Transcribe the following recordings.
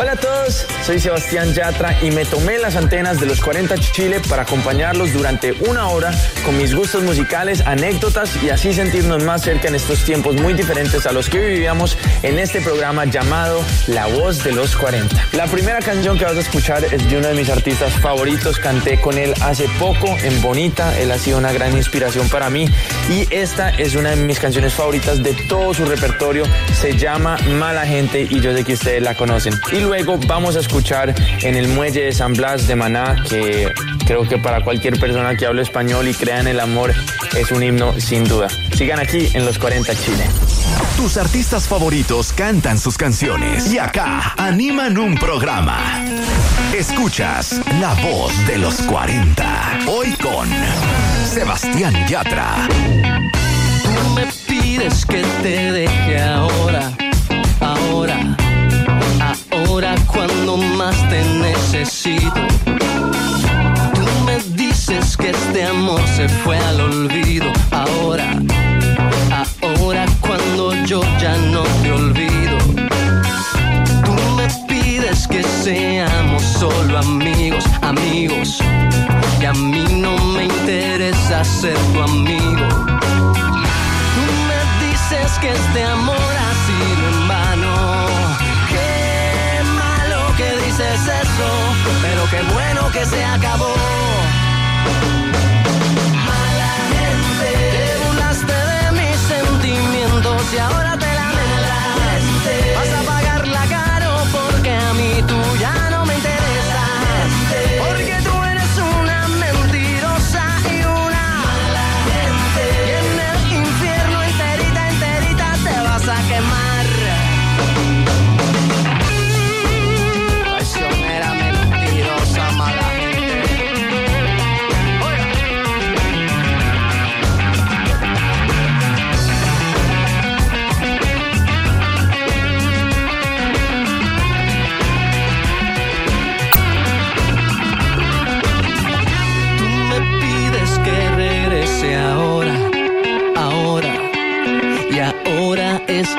Hola a todos, soy Sebastián Yatra y me tomé las antenas de los 40 Chile para acompañarlos durante una hora con mis gustos musicales, anécdotas y así sentirnos más cerca en estos tiempos muy diferentes a los que vivíamos en este programa llamado La Voz de los 40. La primera canción que vas a escuchar es de uno de mis artistas favoritos, canté con él hace poco en Bonita, él ha sido una gran inspiración para mí y esta es una de mis canciones favoritas de todo su repertorio, se llama Mala Gente y yo sé que ustedes la conocen luego vamos a escuchar en el muelle de San Blas de Maná, que creo que para cualquier persona que hable español y crea en el amor es un himno sin duda. Sigan aquí en los 40 Chile. Tus artistas favoritos cantan sus canciones y acá animan un programa. Escuchas La Voz de los 40. Hoy con Sebastián Yatra. Tú me pides que te cuando más te necesito. Tú me dices que este amor se fue al olvido. Ahora, ahora cuando yo ya no te olvido. Tú me pides que seamos solo amigos, amigos. Y a mí no me interesa ser tu amigo. Tú me dices que este amor ha qué bueno que se acabó.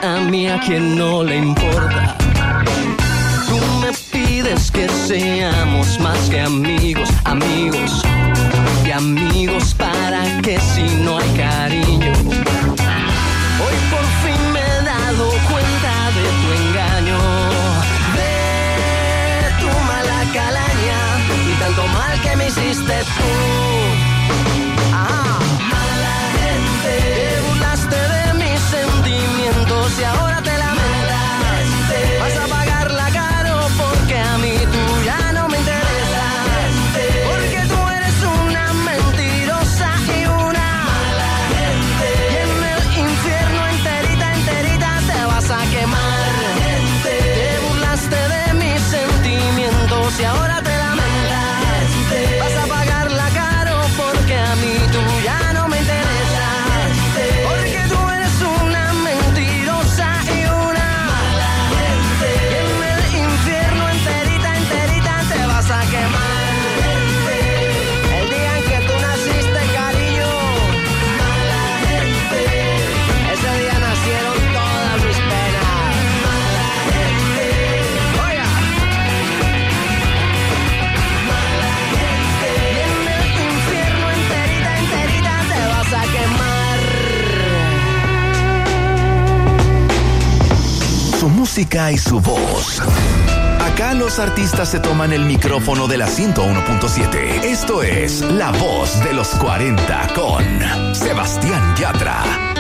A mí a quien no le importa. Tú me pides que seamos más que amigos, amigos y amigos para que si no hay cariño. Hoy por fin me he dado cuenta de tu engaño, de tu mala calaña y tanto mal que me hiciste tú. Su música y su voz. Acá los artistas se toman el micrófono de la 101.7. Esto es La Voz de los 40 con Sebastián Yatra.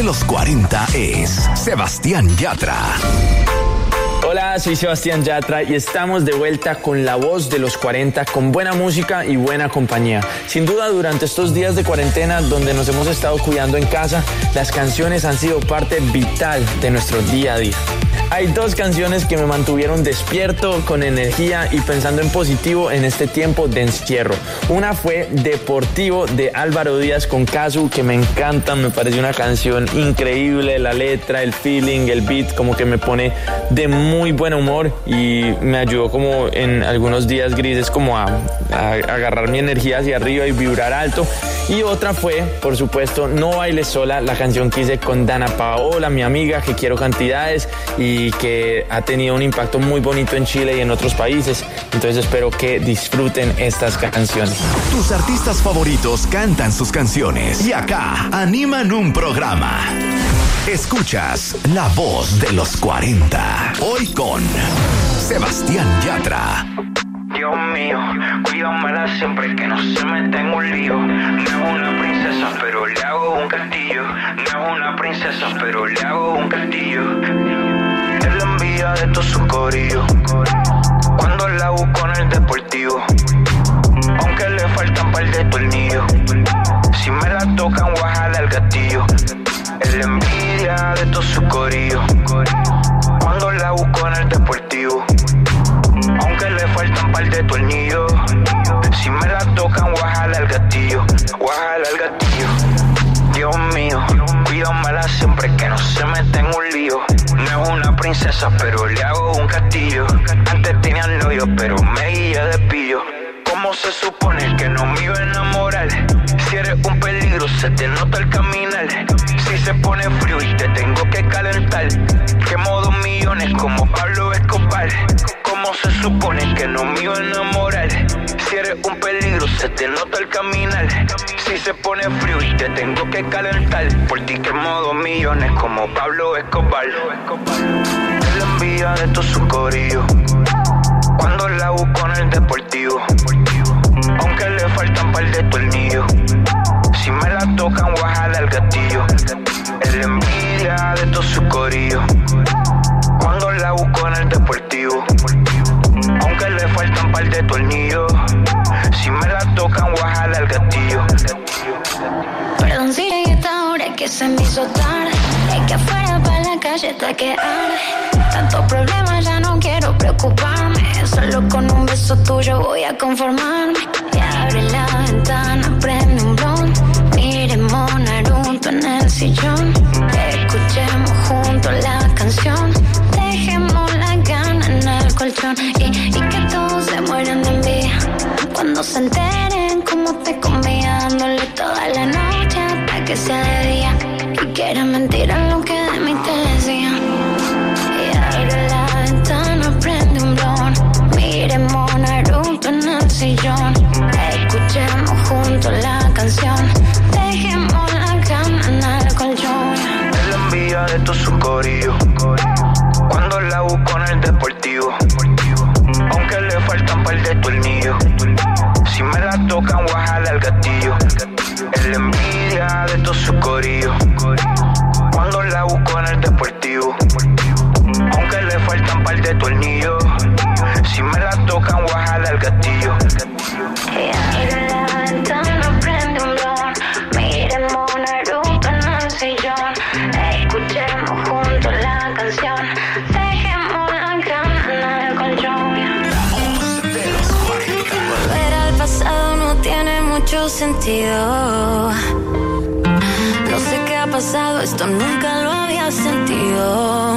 De los 40 es Sebastián Yatra. Hola, soy Sebastián Yatra y estamos de vuelta con la voz de los 40 con buena música y buena compañía. Sin duda, durante estos días de cuarentena donde nos hemos estado cuidando en casa, las canciones han sido parte vital de nuestro día a día. Hay dos canciones que me mantuvieron despierto, con energía y pensando en positivo en este tiempo de encierro. Una fue Deportivo de Álvaro Díaz con Casu, que me encanta, me parece una canción increíble, la letra, el feeling, el beat, como que me pone de muy buen humor y me ayudó como en algunos días grises como a, a agarrar mi energía hacia arriba y vibrar alto. Y otra fue, por supuesto, No Bailes Sola, la canción que hice con Dana Paola, mi amiga, que quiero cantidades y que ha tenido un impacto muy bonito en Chile y en otros países. Entonces espero que disfruten estas canciones. Tus artistas favoritos cantan sus canciones y acá animan un programa. Escuchas La Voz de los 40. Hoy con Sebastián Yatra. Dios mío, cuídamela siempre que no se meta en un lío. No es una princesa, pero le hago un castillo. No es una princesa, pero le hago un castillo. Es la envidia de todo su corillo. Cuando la busco en el deportivo. Aunque le faltan par de tornillos. Si me la tocan, guajala el gatillo. Es la envidia de todo su corillo. Cuando la busco en el deportivo. Aunque le faltan par de tornillos. Si me la tocan, guajala el gatillo. Guajala el gatillo. Dios mío, cuídamela siempre que no se meta en un lío. No es una princesa, pero le hago un castillo. Antes tenía novio, pero me guía de pillo. ¿Cómo se supone que no me iba a enamorar? Si eres un peligro, se te nota el caminar. Si se pone frío y te tengo que calentar. Quemo dos millones como Pablo Escobar. ¿Cómo se supone que no me iba a enamorar? Si eres un peligro, se te nota el caminar. Si se pone frío y te tengo que calentar. Por ti quemo dos millones como Pablo Escobar. Es la envidia de todo su corillo. Cuando la busco en el deportivo. Aunque le faltan par de tornillos. Si me la tocan, guajala el gatillo. Es la envidia de todo su corillo. Cuando la busco en el deportivo. Par de tornillos. Si me la tocan, guajala el gatillo. Perdón si llegué esta hora que se me hizo tarde. Es que afuera para la calle está que arde. Tantos problemas ya no quiero preocuparme. Solo con un beso tuyo voy a conformarme. Y abre la ventana, prende un blond. Miremos Naruto en el sillón. Escuchemos juntos la canción. Dejemos la gana en el colchón. Y, Cuando se enteren cómo te comía dándole toda la noche hasta que sea de día. Y que era mentira lo que de mí te decían. Y abre la ventana, prende un blon. Miremos Naruto en el sillón. Escuchemos juntos la canción. Dejemos la cama en el colchón. Es la envidia de su. Cuando la busco en el deportivo. No sé qué ha pasado, esto nunca lo había sentido.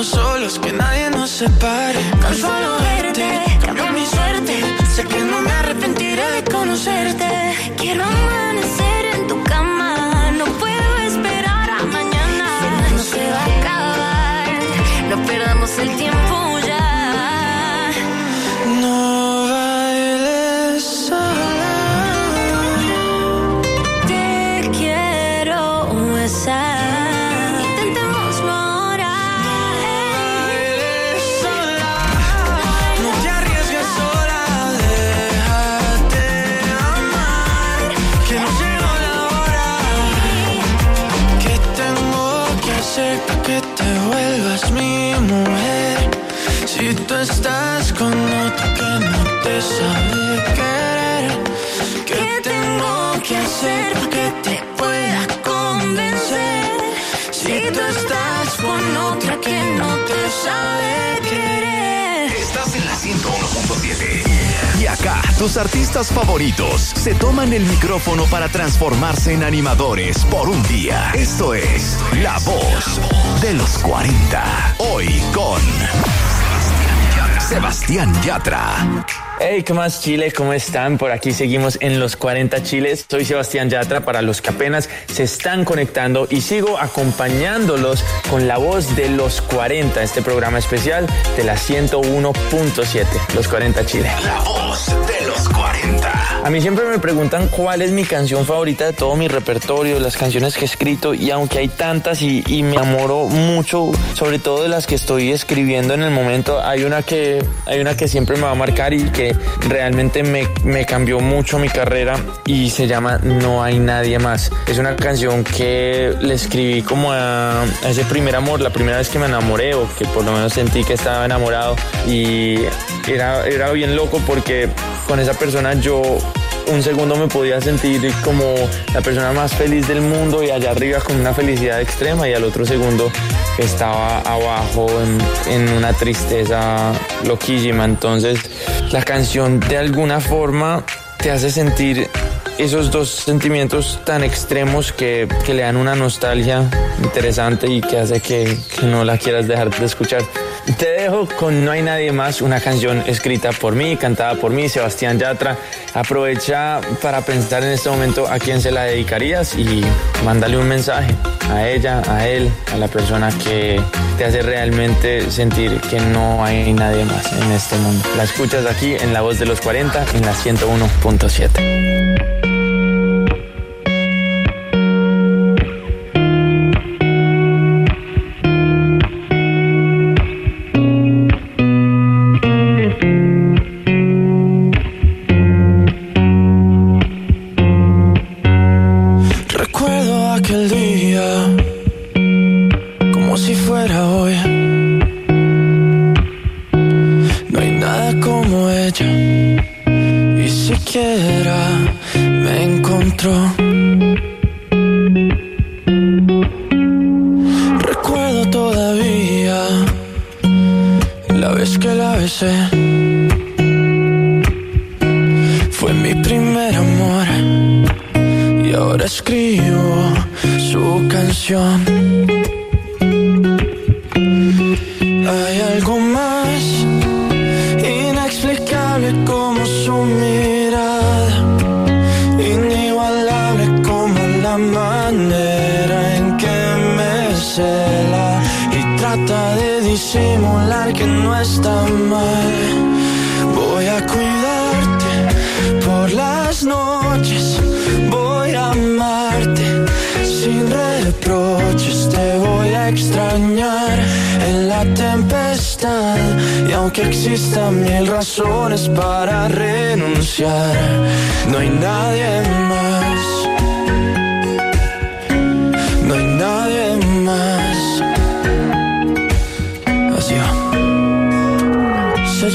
Estamos solos, que nadie nos separe. Con solo verte, cambió mi suerte. Sé que no me arrepentiré de conocerte. Sabe querer. Estás en la 101.7. Y acá, tus artistas favoritos se toman el micrófono para transformarse en animadores por un día. Esto es La Voz de los 40. Hoy con Sebastián Yatra. Hey, ¿qué más Chile? ¿Cómo están? Por aquí seguimos en los 40 Chiles. Soy Sebastián Yatra para los que apenas se están conectando y sigo acompañándolos con la voz de los 40, este programa especial de la 101.7, los 40 Chile. La Voz de los 40. A mí siempre me preguntan cuál es mi canción favorita de todo mi repertorio, las canciones que he escrito y aunque hay tantas y, me enamoro mucho, sobre todo de las que estoy escribiendo en el momento, hay una que, hay una que siempre me va a marcar y que realmente me, me cambió mucho mi carrera y se llama No hay nadie más. Es una canción que le escribí como a, a ese primer amor, la primera vez que me enamoré o que por lo menos sentí que estaba enamorado y era, era bien loco porque con esa persona yo un segundo me podía sentir como la persona más feliz del mundo y allá arriba con una felicidad extrema y al otro segundo estaba abajo en, una tristeza loquísima. Entonces la canción de alguna forma te hace sentir esos dos sentimientos tan extremos que, que le dan una nostalgia interesante y que hace que, que no la quieras dejar de escuchar. Te dejo con No hay nadie más, una canción escrita por mí, cantada por mí, Sebastián Yatra. Aprovecha para pensar en este momento a quién se la dedicarías y mándale un mensaje a ella, a él, a la persona que te hace realmente sentir que no hay nadie más en este mundo. La escuchas aquí en La Voz de los 40 en la 101.7.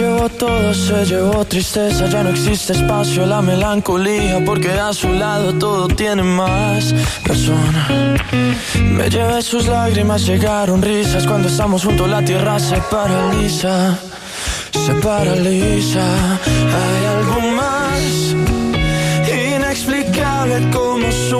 llevó todo, se llevó tristeza, ya no existe espacio, la melancolía, porque a su lado todo tiene más razón. Me llevé sus lágrimas, llegaron risas, cuando estamos juntos la tierra se paraliza, se paraliza. Hay algo más inexplicable como su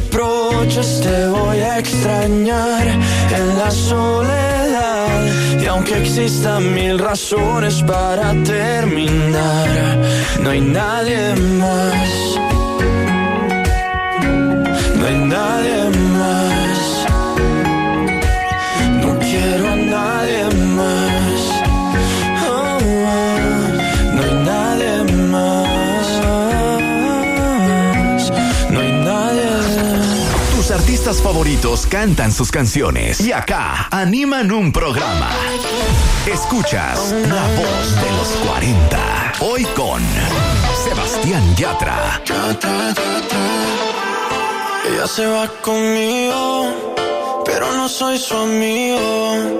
te voy a extrañar en la soledad y aunque existan mil razones para terminar, no hay nadie más. No hay nadie más. Artistas favoritos cantan sus canciones y acá animan un programa. Escuchas La Voz de los 40. Hoy con Sebastián Yatra. Ella se va conmigo, pero no soy su amigo.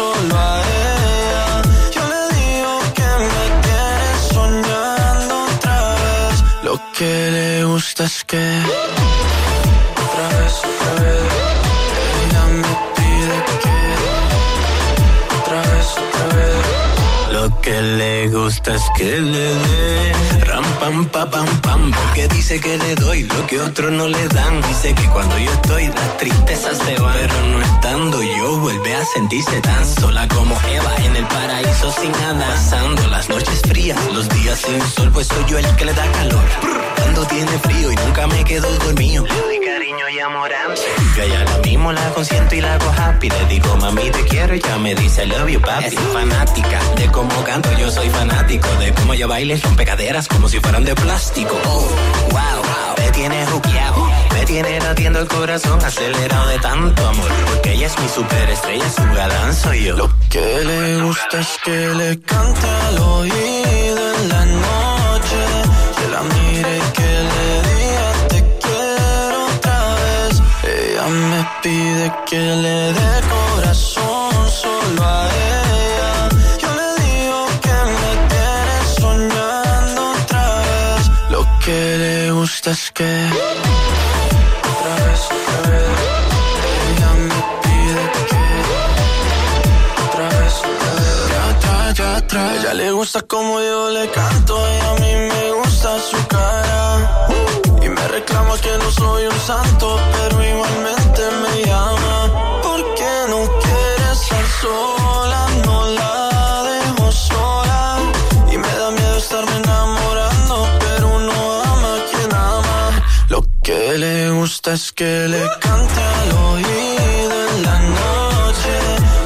solo a ella. Yo le digo que me tiene soñando otra vez. Lo que le gusta es que Que le gusta es que le dé. Ram pam pa pam pam porque dice que le doy lo que otros no le dan. Dice que cuando yo estoy las tristezas se van. Pero no estando yo vuelve a sentirse tan sola como Eva en el paraíso sin nada. Pasando las noches frías los días sin sol pues soy yo el que le da calor consiento y la hago happy le digo mami te quiero y ya me dice I love you papi es fanática de cómo canto yo soy fanático de cómo ella baila y rompe caderas como si fueran de plástico. Oh wow me tiene juqueado me tiene latiendo el corazón acelerado de tanto amor. Porque ella es mi superestrella su galán soy yo. Lo que le gusta es que le cante al oído en la noche. Pide que le dé corazón solo a ella. Yo le digo que me tiene soñando otra vez. Lo que le gusta es que otra vez. Ella me pide que otra vez, otra. Ya atrás, ya. Ella le gusta como yo le canto y a mí me gusta su cara. Me reclama que no soy un santo, pero igualmente me llama. ¿Por qué no quieres estar sola? No la dejo sola. Y me da miedo estarme enamorando, pero uno ama a quien ama. Lo que le gusta es que le cante al oído en la noche.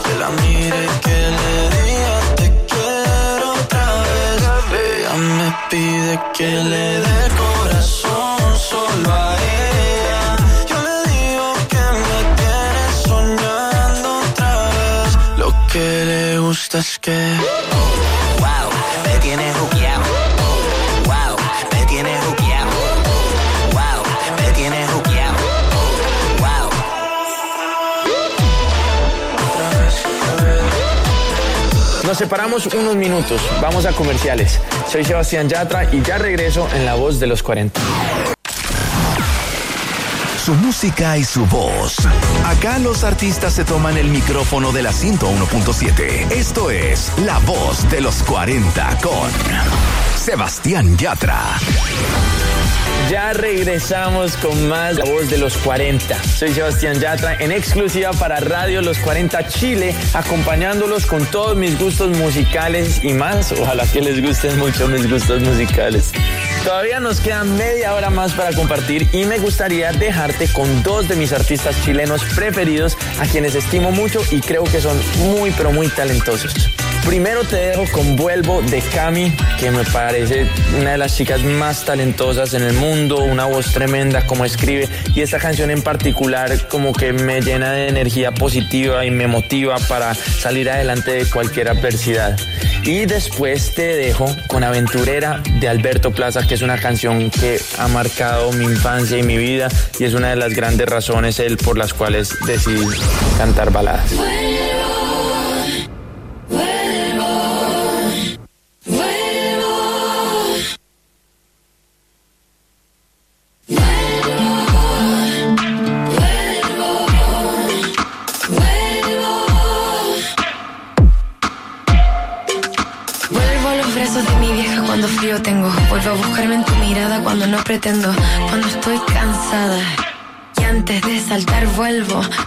Que la mire que le diga te quiero otra vez. Ella me pide que le dé corazón solo a ella. Yo le digo que me tiene soñando otra vez. Lo que le gusta es que. Wow, me tiene juqueado. Wow, me tiene juqueado. Wow, me tiene juqueado. Wow. Nos separamos unos minutos, vamos a comerciales. Soy Sebastián Yatra y ya regreso en La Voz de los 40. Su música y su voz. Acá los artistas se toman el micrófono de la 101.7. Esto es La Voz de los 40 con Sebastián Yatra. Ya regresamos con más La Voz de los 40. Soy Sebastián Yatra en exclusiva para Radio Los 40 Chile, acompañándolos con todos mis gustos musicales y más. Ojalá que les gusten mucho mis gustos musicales. Todavía nos queda media hora más para compartir y me gustaría dejarte con dos de mis artistas chilenos preferidos a quienes estimo mucho y creo que son muy pero muy talentosos. Primero te dejo con Vuelvo de Cami, que me parece una de las chicas más talentosas en el mundo, una voz tremenda como escribe y esta canción en particular como que me llena de energía positiva y me motiva para salir adelante de cualquier adversidad. Y después te dejo con Aventurera de Alberto Plaza, que es una canción que ha marcado mi infancia y mi vida y es una de las grandes razones por las cuales decidí cantar baladas.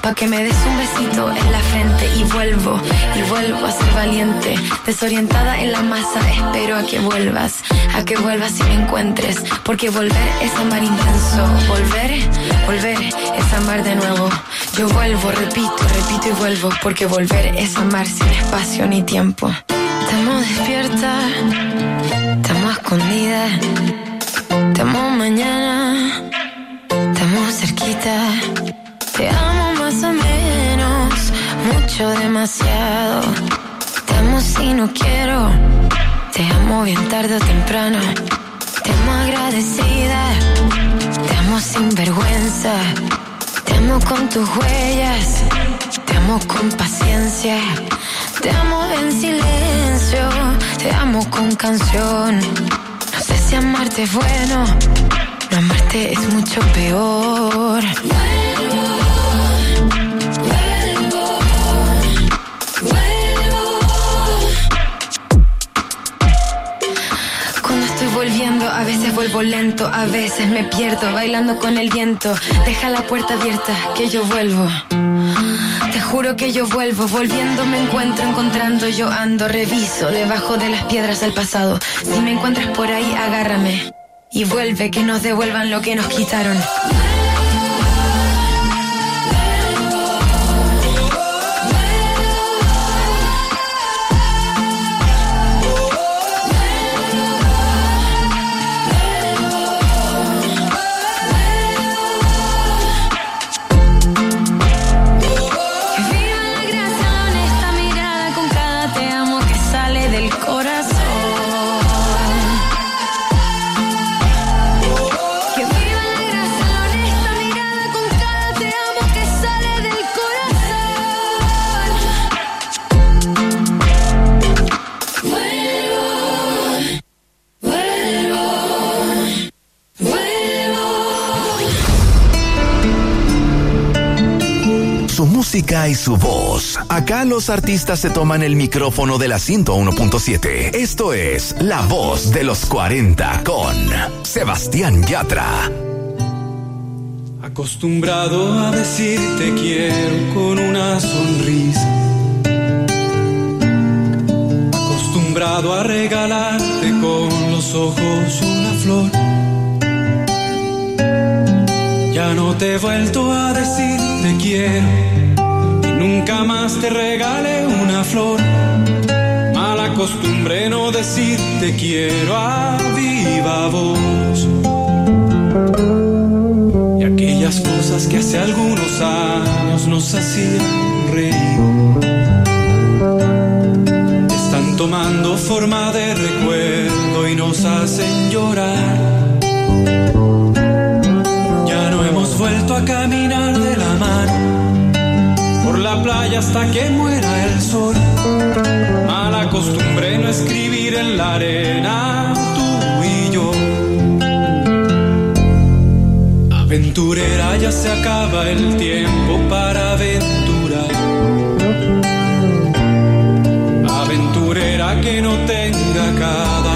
Pa' que me des un besito en la frente. Y vuelvo, y vuelvo a ser valiente. Desorientada en la masa. Espero a que vuelvas. A que vuelvas y me encuentres. Porque volver es amar intenso. Volver, volver es amar de nuevo. Yo vuelvo, repito, repito y vuelvo. Porque volver es amar sin espacio ni tiempo. Te amo despierta, te amo escondida, te amo mañana, amo cerquita, te amo mucho demasiado, te amo si no quiero, te amo bien tarde o temprano, te amo agradecida, te amo sin vergüenza, te amo con tus huellas, te amo con paciencia. Te amo en silencio, te amo con canción. No sé si amarte es bueno, no amarte es mucho peor. A veces vuelvo lento, a veces me pierdo bailando con el viento. Deja la puerta abierta, que yo vuelvo. Te juro que yo vuelvo, volviendo me encuentro, encontrando yo ando, reviso debajo de las piedras del pasado. Si me encuentras por ahí, agárrame. Y vuelve que nos devuelvan lo que nos quitaron. Y su voz. Acá los artistas se toman el micrófono de la 101.7. Esto es La Voz de los 40 con Sebastián Yatra. Acostumbrado a decir te quiero con una sonrisa. Acostumbrado a regalarte con los ojos una flor. Ya no te he vuelto a decir te quiero nunca más te regale una flor. Mala costumbre no decir te quiero a viva voz. Y aquellas cosas que hace algunos años nos hacían reír. Están tomando forma de recuerdo y nos hacen llorar. Ya no hemos vuelto a caminar de la mano la playa hasta que muera el sol. Mala costumbre no escribir en la arena tú y yo. Aventurera ya se acaba el tiempo para aventurar. Aventurera que no tenga cada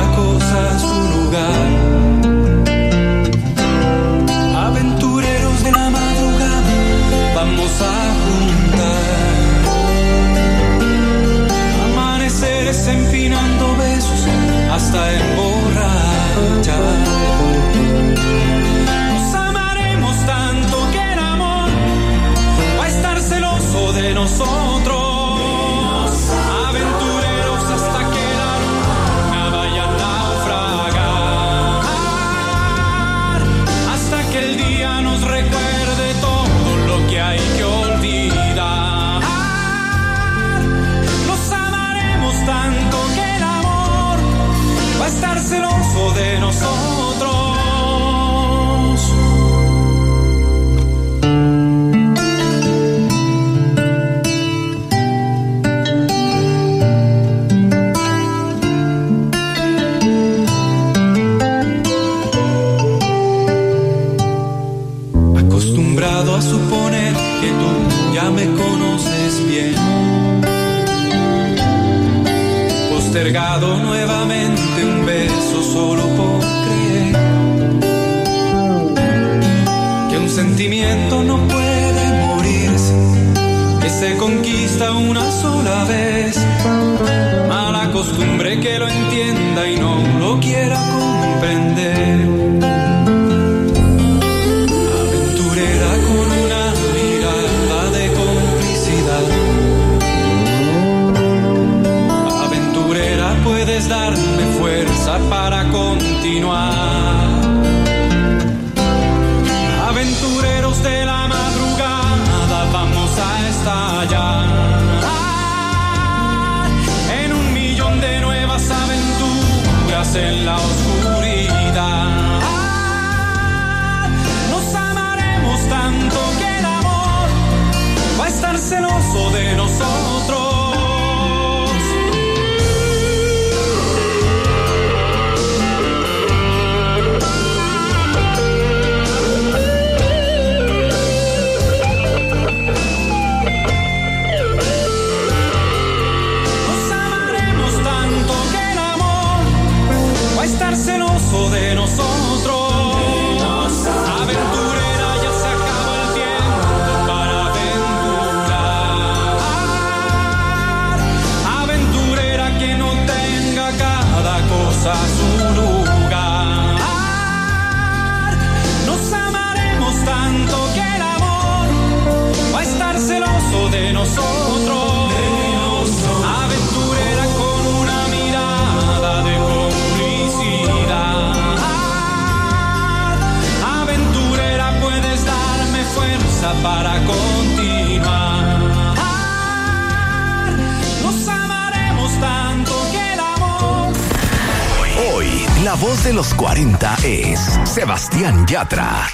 la voz de los 40 es Sebastián Yatra.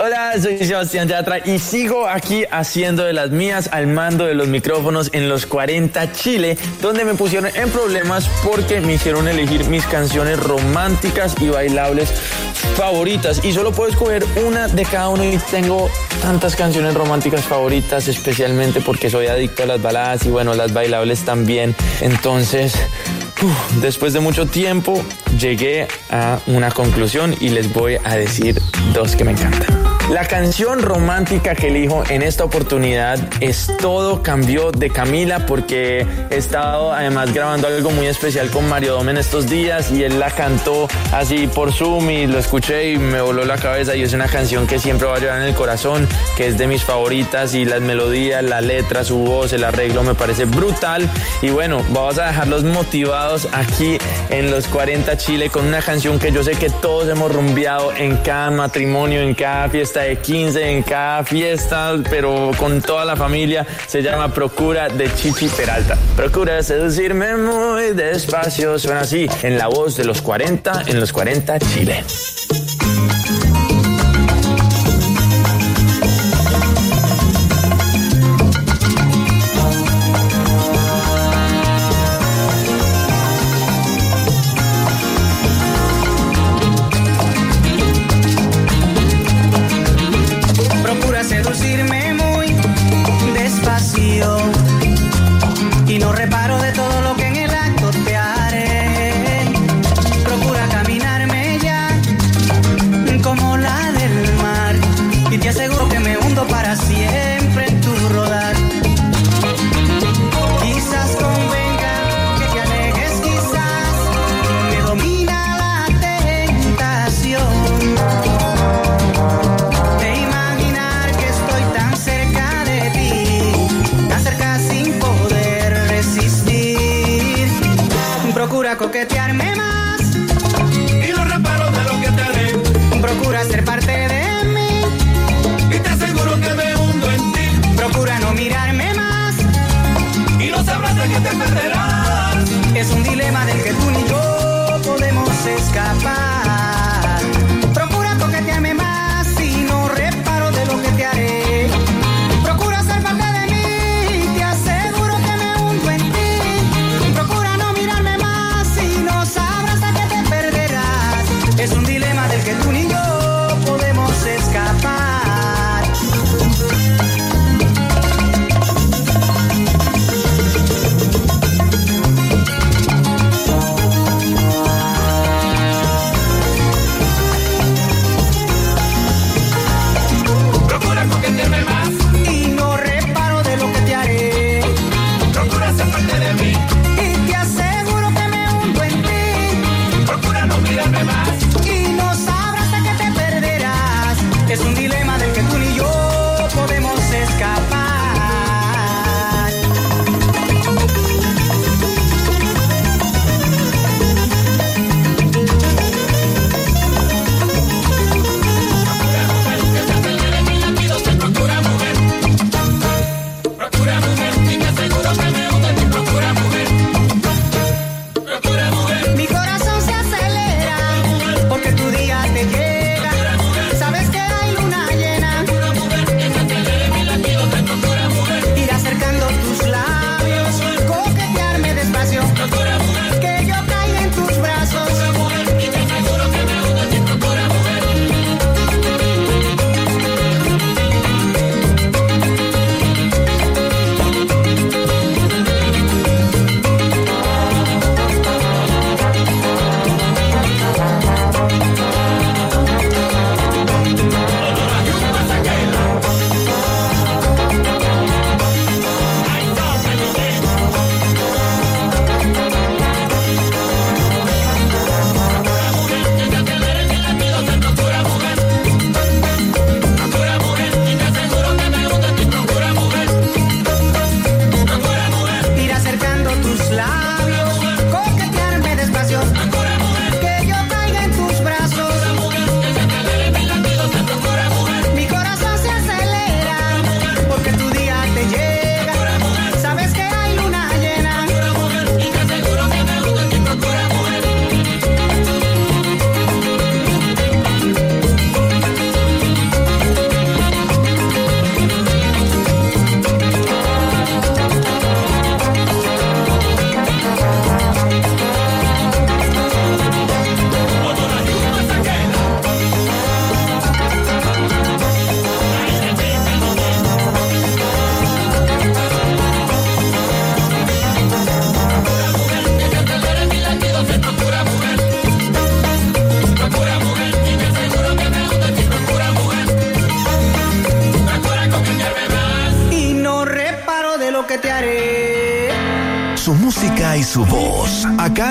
Hola, soy Sebastián Yatra y sigo aquí haciendo de las mías al mando de los micrófonos en los 40 Chile, donde me pusieron en problemas porque me hicieron elegir mis canciones románticas y bailables favoritas y solo puedo escoger una de cada uno y tengo tantas canciones románticas favoritas, especialmente porque soy adicto a las baladas y bueno, las bailables también. Entonces, después de mucho tiempo llegué a una conclusión y les voy a decir dos que me encantan. La canción romántica que elijo en esta oportunidad es Todo cambió de Camila porque he estado además grabando algo muy especial con Mario Dome en estos días y él la cantó así por Zoom y lo escuché y me voló la cabeza y es una canción que siempre va a llevar en el corazón, que es de mis favoritas y las melodías, la letra, su voz, el arreglo me parece brutal. Y bueno, vamos a dejarlos motivados aquí en los 40 Chile con una canción que yo sé que todos hemos rumbeado en cada matrimonio, en cada fiesta de 15, en cada fiesta, pero con toda la familia. Se llama Procura de Chichi Peralta. Procura seducirme muy despacio. Suena así en la voz de los 40, en los 40 Chile.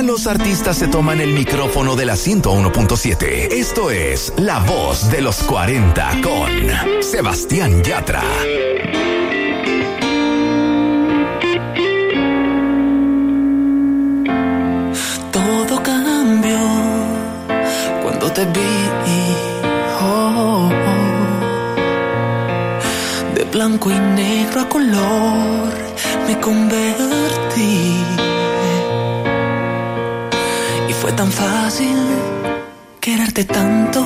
Los artistas se toman el micrófono de la 101.7. Esto es La Voz de los 40 con Sebastián Yatra. Todo cambió cuando te vi. De blanco y negro a color me convertí. Fue tan fácil quererte tanto.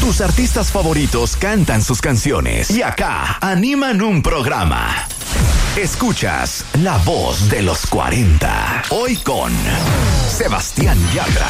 Tus artistas favoritos cantan sus canciones y acá animan un programa. Escuchas La Voz de los 40. Hoy con Sebastián Yatra.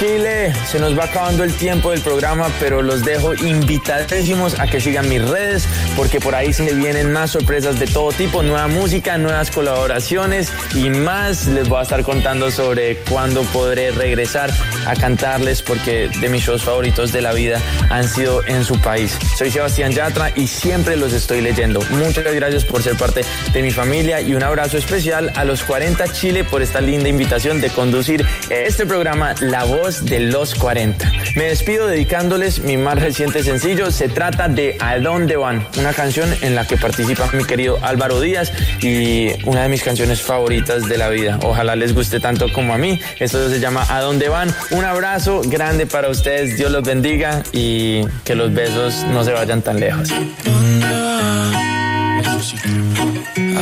Chile, se nos va acabando el tiempo del programa, pero los dejo invitadísimos a que sigan mis redes, porque por ahí se vienen más sorpresas de todo tipo, nueva música, nuevas colaboraciones y más. Les voy a estar contando sobre cuándo podré regresar a cantarles, porque de mis shows favoritos de la vida han sido en su país. Soy Sebastián Yatra y siempre los estoy leyendo. Muchas gracias por ser parte de mi familia y un abrazo especial a los 40 Chile por esta linda invitación de conducir este programa La Voz de los 40. Me despido dedicándoles mi más reciente sencillo. Se trata de ¿A dónde van? Una canción en la que participa mi querido Álvaro Díaz y una de mis canciones favoritas de la vida. Ojalá les guste tanto como a mí. Esto se llama ¿A dónde van? Un abrazo grande para ustedes. Dios los bendiga y que los besos no se vayan tan lejos. ¿A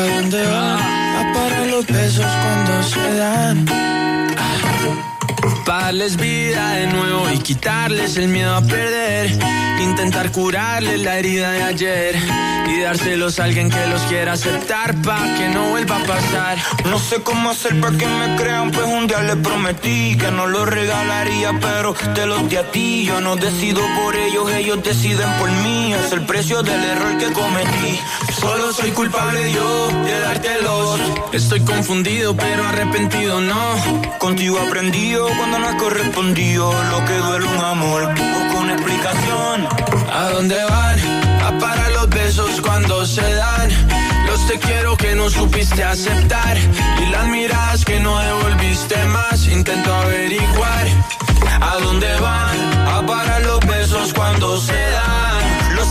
dónde va? A los besos cuando se dan. Pa' darles vida de nuevo y quitarles el miedo a perder. Intentar curarles la herida de ayer y dárselos a alguien que los quiera aceptar pa' que no vuelva a pasar. No sé cómo hacer para que me crean, pues un día les prometí que no los regalaría, pero te los di a ti. Yo no decido por ellos, ellos deciden por mí. Es el precio del error que cometí. Solo soy culpable yo de dártelos. Estoy confundido, pero arrepentido no. Contigo aprendido cuando no has correspondido. Lo que duele un amor, busco una explicación. ¿A dónde van? A parar los besos cuando se dan. Los te quiero que no supiste aceptar y las miradas que no devolviste más. Intento averiguar a dónde van a parar los besos cuando se dan.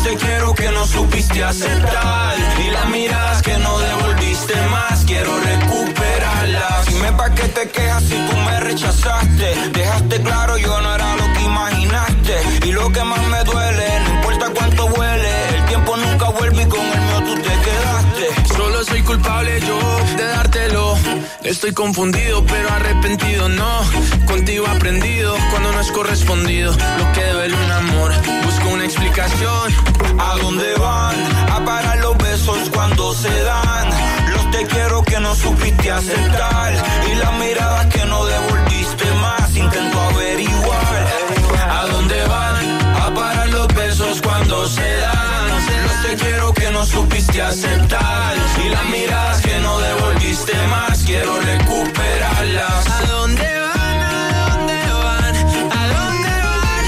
Te quiero que no supiste aceptar y las miradas que no devolviste más. Quiero recuperarlas. Dime pa' qué te quejas si tú me rechazaste. Dejaste claro yo no era lo que imaginaste y lo que más me duele no culpable yo de dártelo. Estoy confundido pero arrepentido no. Contigo aprendido cuando no es correspondido. Lo que duele un amor. Busco una explicación. ¿A dónde van? A parar los besos cuando se dan. Los te quiero que no supiste aceptar. Y las miradas que no devolviste aceptar. Y las miradas que no devolviste más. Quiero recuperarlas. ¿A dónde van? ¿A dónde van? ¿A dónde van?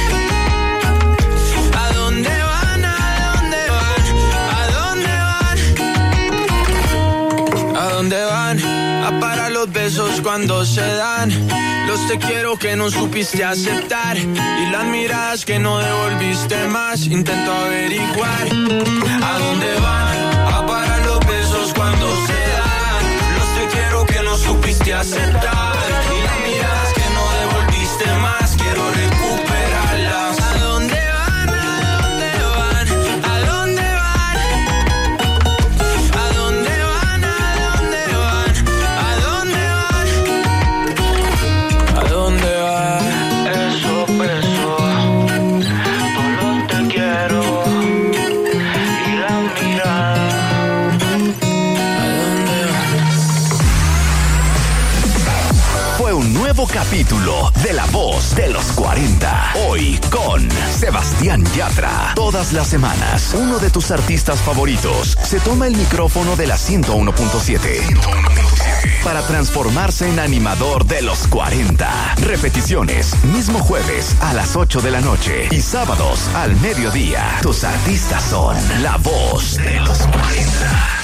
¿A dónde van? ¿A dónde van? ¿A dónde van? ¿A dónde van? A los besos cuando se dan. Los te quiero que no supiste aceptar. Y las miradas que no devolviste más. Intento averiguar. ¿A dónde van? A parar los besos cuando se dan. Los te quiero que no supiste aceptar. De La Voz de los 40. Hoy con Sebastián Yatra. Todas las semanas, uno de tus artistas favoritos se toma el micrófono de la 101.7 para transformarse en animador de los 40. Repeticiones, mismo jueves a las 8 de la noche y sábados al mediodía. Tus artistas son La Voz de los 40.